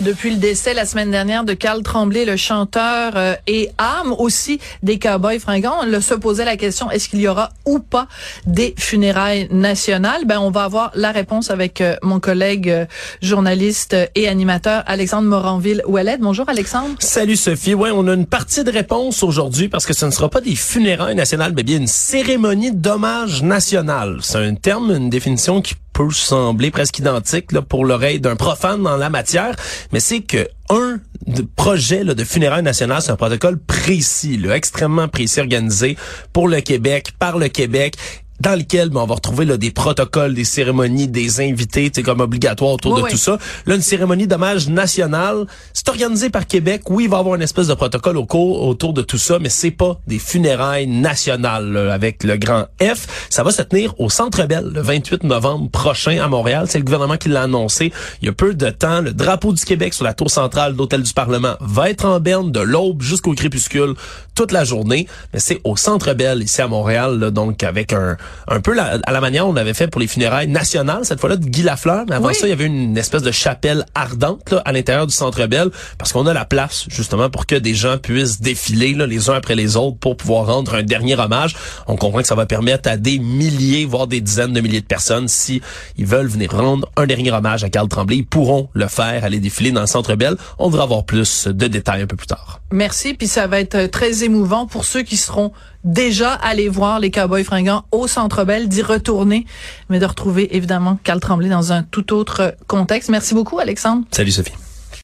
Depuis le décès la semaine dernière de Carl Tremblay, le chanteur euh, et âme aussi des Cowboys fringants, on se posait la question est-ce qu'il y aura ou pas des funérailles nationales? Ben on va avoir la réponse avec euh, mon collègue euh, journaliste et animateur Alexandre Moranville Ouellet. Bonjour Alexandre. Salut Sophie. Ouais, on a une partie de réponse aujourd'hui parce que ce ne sera pas des funérailles nationales, mais bien une cérémonie d'hommage national. C'est un terme, une définition qui peut sembler presque identique là, pour l'oreille d'un profane dans la matière, mais c'est que un projet là, de funérailles nationales, c'est un protocole précis, là, extrêmement précis, organisé pour le Québec, par le Québec dans lequel ben, on va retrouver là, des protocoles, des cérémonies, des invités, c'est comme obligatoire autour de tout ça. Là, une cérémonie d'hommage nationale, c'est organisé par Québec. Oui, il va y avoir une espèce de protocole au cours, autour de tout ça, mais c'est pas des funérailles nationales avec le grand F. Ça va se tenir au Centre Bell le 28 novembre prochain à Montréal. C'est le gouvernement qui l'a annoncé. Il y a peu de temps. Le drapeau du Québec sur la tour centrale de l'Hôtel du Parlement va être en berne de l'aube jusqu'au crépuscule toute la journée. Mais c'est au Centre Bell ici à Montréal, donc avec un un peu à la manière on avait fait pour les funérailles nationales, cette fois-là de Guy Lafleur. Mais avant ça, il y avait une espèce de chapelle ardente là, à l'intérieur du Centre Bell parce qu'on a la place justement pour que des gens puissent défiler là, les uns après les autres pour pouvoir rendre un dernier hommage. On comprend que ça va permettre à des milliers, voire des dizaines de milliers de personnes, si ils veulent venir rendre un dernier hommage à Carl Tremblay, ils pourront le faire, aller défiler dans le Centre Bell. On devra avoir plus de détails un peu plus tard. Merci, puis ça va être très émouvant pour ceux qui seront déjà aller voir les Cowboys fringants au D'y retourner, mais de retrouver évidemment Carl Tremblay dans un tout autre contexte. Merci beaucoup, Alexandre. Salut, Sophie.